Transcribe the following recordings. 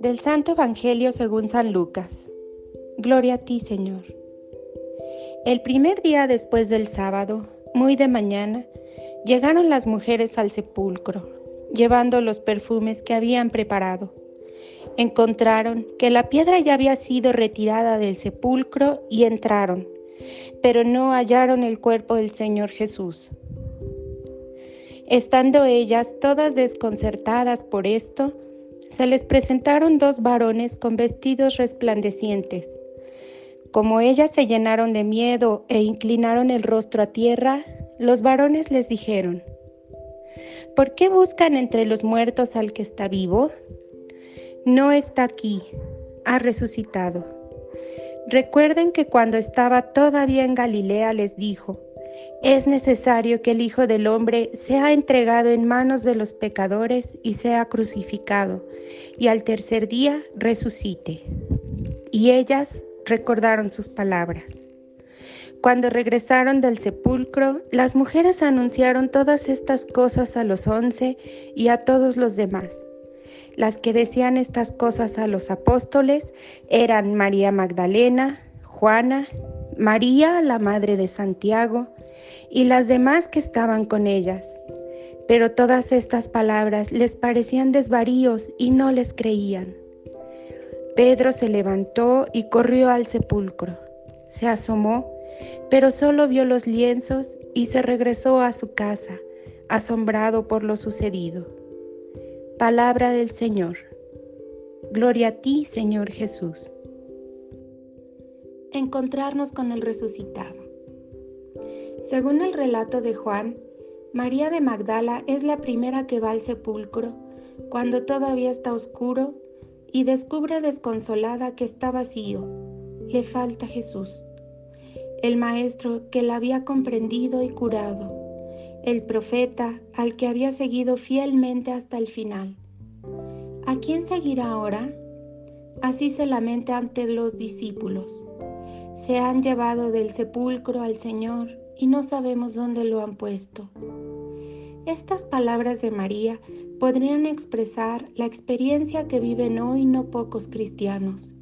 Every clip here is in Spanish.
Del Santo Evangelio según San Lucas. Gloria a ti, Señor. El primer día después del sábado, muy de mañana, llegaron las mujeres al sepulcro, llevando los perfumes que habían preparado. Encontraron que la piedra ya había sido retirada del sepulcro y entraron, pero no hallaron el cuerpo del Señor Jesús. Estando ellas todas desconcertadas por esto, se les presentaron dos varones con vestidos resplandecientes. Como ellas se llenaron de miedo e inclinaron el rostro a tierra, los varones les dijeron, ¿por qué buscan entre los muertos al que está vivo? No está aquí, ha resucitado. Recuerden que cuando estaba todavía en Galilea les dijo, es necesario que el Hijo del Hombre sea entregado en manos de los pecadores y sea crucificado, y al tercer día resucite. Y ellas recordaron sus palabras. Cuando regresaron del sepulcro, las mujeres anunciaron todas estas cosas a los once y a todos los demás. Las que decían estas cosas a los apóstoles eran María Magdalena, Juana, María, la madre de Santiago, y las demás que estaban con ellas. Pero todas estas palabras les parecían desvaríos y no les creían. Pedro se levantó y corrió al sepulcro. Se asomó, pero solo vio los lienzos y se regresó a su casa, asombrado por lo sucedido. Palabra del Señor. Gloria a ti, Señor Jesús. Encontrarnos con el resucitado. Según el relato de Juan, María de Magdala es la primera que va al sepulcro cuando todavía está oscuro y descubre desconsolada que está vacío. Le falta Jesús, el Maestro que la había comprendido y curado, el profeta al que había seguido fielmente hasta el final. ¿A quién seguirá ahora? Así se lamenta ante los discípulos. Se han llevado del sepulcro al Señor y no sabemos dónde lo han puesto. Estas palabras de María podrían expresar la experiencia que viven hoy no pocos cristianos.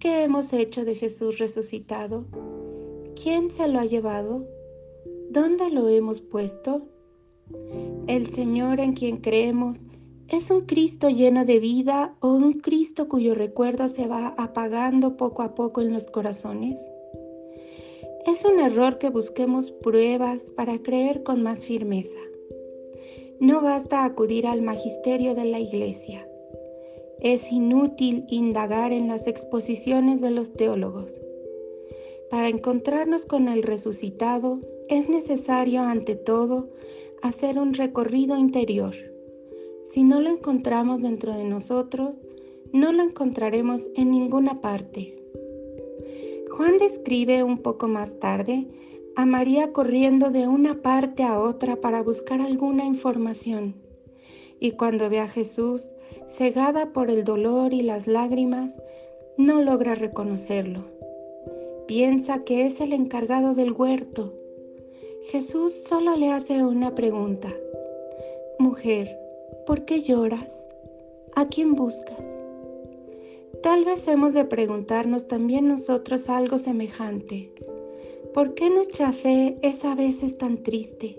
¿Qué hemos hecho de Jesús resucitado? ¿Quién se lo ha llevado? ¿Dónde lo hemos puesto? El Señor en quien creemos es un Cristo lleno de vida o un Cristo cuyo recuerdo se va apagando poco a poco en los corazones. Es un error que busquemos pruebas para creer con más firmeza. No basta acudir al magisterio de la iglesia. Es inútil indagar en las exposiciones de los teólogos. Para encontrarnos con el resucitado es necesario ante todo hacer un recorrido interior. Si no lo encontramos dentro de nosotros, no lo encontraremos en ninguna parte. Juan describe un poco más tarde a María corriendo de una parte a otra para buscar alguna información. Y cuando ve a Jesús, cegada por el dolor y las lágrimas, no logra reconocerlo. Piensa que es el encargado del huerto. Jesús solo le hace una pregunta. Mujer, ¿por qué lloras? ¿A quién buscas? Tal vez hemos de preguntarnos también nosotros algo semejante. ¿Por qué nuestra fe es a veces tan triste?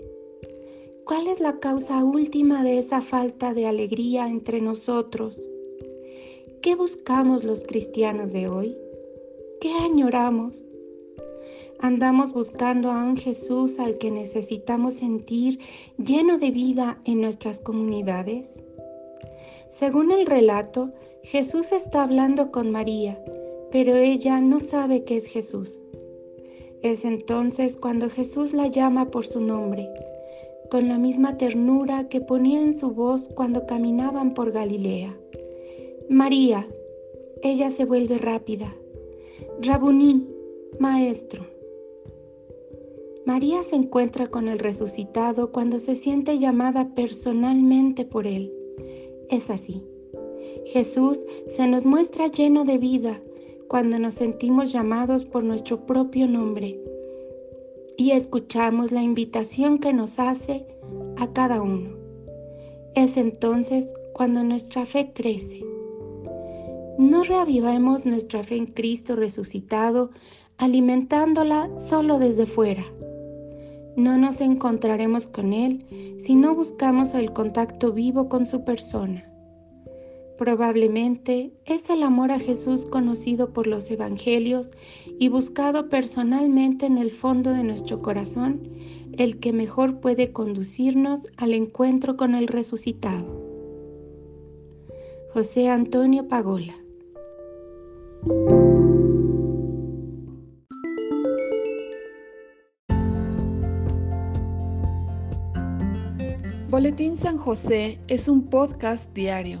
¿Cuál es la causa última de esa falta de alegría entre nosotros? ¿Qué buscamos los cristianos de hoy? ¿Qué añoramos? Andamos buscando a un Jesús al que necesitamos sentir lleno de vida en nuestras comunidades. Según el relato, Jesús está hablando con María, pero ella no sabe que es Jesús. Es entonces cuando Jesús la llama por su nombre, con la misma ternura que ponía en su voz cuando caminaban por Galilea. María, ella se vuelve rápida. Rabuní, maestro. María se encuentra con el resucitado cuando se siente llamada personalmente por él. Es así. Jesús se nos muestra lleno de vida cuando nos sentimos llamados por nuestro propio nombre y escuchamos la invitación que nos hace a cada uno. Es entonces cuando nuestra fe crece. no reavivemos nuestra fe en Cristo resucitado alimentándola solo desde fuera. No nos encontraremos con Él si no buscamos el contacto vivo con su persona. Probablemente es el amor a Jesús conocido por los evangelios y buscado personalmente en el fondo de nuestro corazón el que mejor puede conducirnos al encuentro con el resucitado. José Antonio Pagola Boletín San José es un podcast diario.